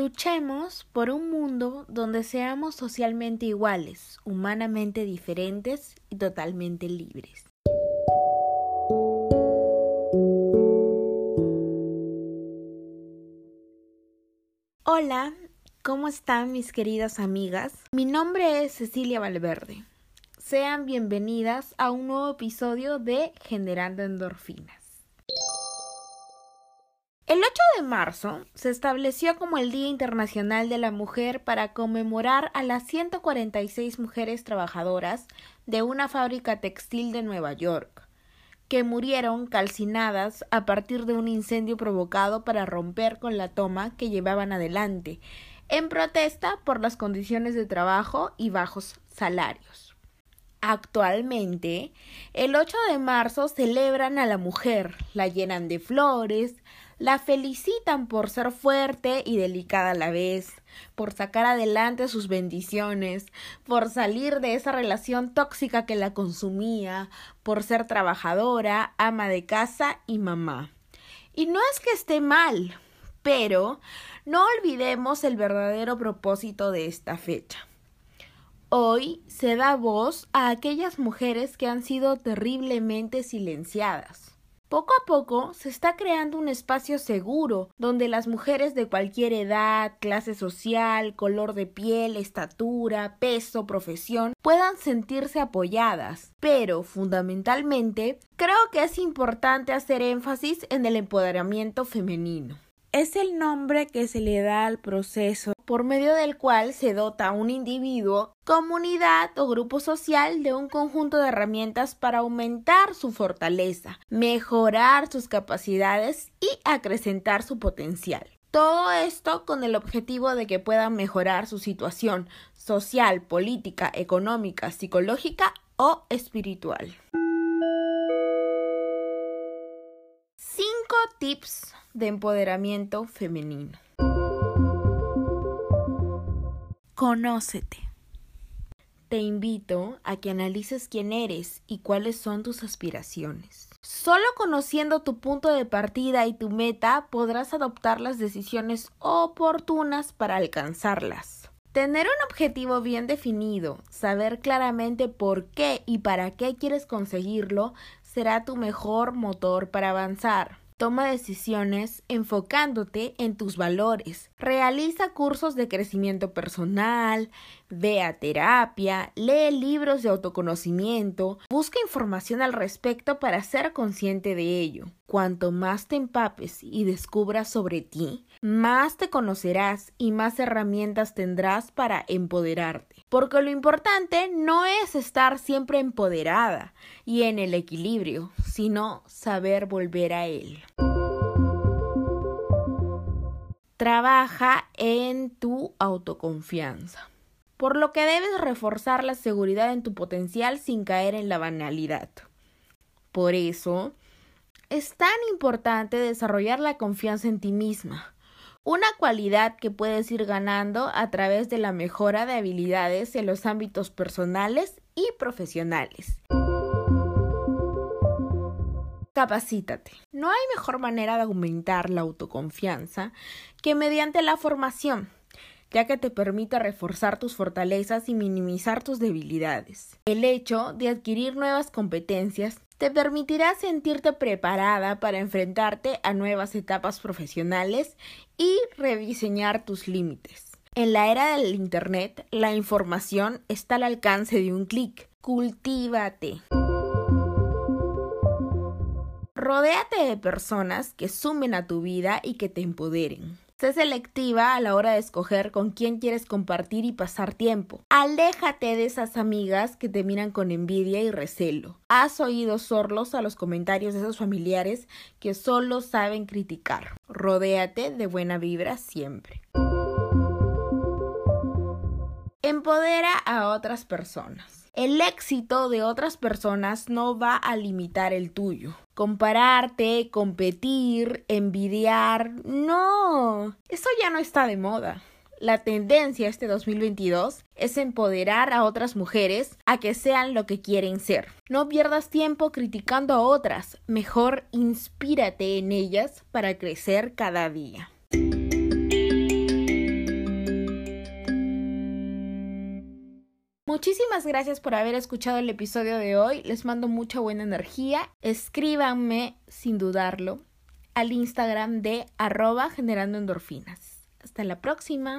Luchemos por un mundo donde seamos socialmente iguales, humanamente diferentes y totalmente libres. Hola, ¿cómo están mis queridas amigas? Mi nombre es Cecilia Valverde. Sean bienvenidas a un nuevo episodio de Generando Endorfinas. El 8 de marzo se estableció como el Día Internacional de la Mujer para conmemorar a las 146 mujeres trabajadoras de una fábrica textil de Nueva York, que murieron calcinadas a partir de un incendio provocado para romper con la toma que llevaban adelante, en protesta por las condiciones de trabajo y bajos salarios. Actualmente, el 8 de marzo celebran a la mujer, la llenan de flores, la felicitan por ser fuerte y delicada a la vez, por sacar adelante sus bendiciones, por salir de esa relación tóxica que la consumía, por ser trabajadora, ama de casa y mamá. Y no es que esté mal, pero no olvidemos el verdadero propósito de esta fecha. Hoy se da voz a aquellas mujeres que han sido terriblemente silenciadas poco a poco se está creando un espacio seguro donde las mujeres de cualquier edad, clase social, color de piel, estatura, peso, profesión puedan sentirse apoyadas. Pero, fundamentalmente, creo que es importante hacer énfasis en el empoderamiento femenino es el nombre que se le da al proceso por medio del cual se dota a un individuo, comunidad o grupo social de un conjunto de herramientas para aumentar su fortaleza, mejorar sus capacidades y acrecentar su potencial. Todo esto con el objetivo de que puedan mejorar su situación social, política, económica, psicológica o espiritual. 5 tips de empoderamiento femenino. Conócete. Te invito a que analices quién eres y cuáles son tus aspiraciones. Solo conociendo tu punto de partida y tu meta podrás adoptar las decisiones oportunas para alcanzarlas. Tener un objetivo bien definido, saber claramente por qué y para qué quieres conseguirlo, será tu mejor motor para avanzar. Toma decisiones enfocándote en tus valores. Realiza cursos de crecimiento personal, ve a terapia, lee libros de autoconocimiento, busca información al respecto para ser consciente de ello. Cuanto más te empapes y descubras sobre ti, más te conocerás y más herramientas tendrás para empoderarte. Porque lo importante no es estar siempre empoderada y en el equilibrio, sino saber volver a él. Trabaja en tu autoconfianza, por lo que debes reforzar la seguridad en tu potencial sin caer en la banalidad. Por eso, es tan importante desarrollar la confianza en ti misma, una cualidad que puedes ir ganando a través de la mejora de habilidades en los ámbitos personales y profesionales. Capacítate. No hay mejor manera de aumentar la autoconfianza que mediante la formación, ya que te permite reforzar tus fortalezas y minimizar tus debilidades. El hecho de adquirir nuevas competencias te permitirá sentirte preparada para enfrentarte a nuevas etapas profesionales y rediseñar tus límites. En la era del Internet, la información está al alcance de un clic. Cultívate. Rodéate de personas que sumen a tu vida y que te empoderen. Sé selectiva a la hora de escoger con quién quieres compartir y pasar tiempo. Aléjate de esas amigas que te miran con envidia y recelo. Has oído sorlos a los comentarios de esos familiares que solo saben criticar. Rodéate de buena vibra siempre. Empodera a otras personas. El éxito de otras personas no va a limitar el tuyo. Compararte, competir, envidiar, no. Eso ya no está de moda. La tendencia este 2022 es empoderar a otras mujeres a que sean lo que quieren ser. No pierdas tiempo criticando a otras, mejor inspírate en ellas para crecer cada día. Muchísimas gracias por haber escuchado el episodio de hoy. Les mando mucha buena energía. Escríbanme, sin dudarlo, al Instagram de arroba generando endorfinas. Hasta la próxima.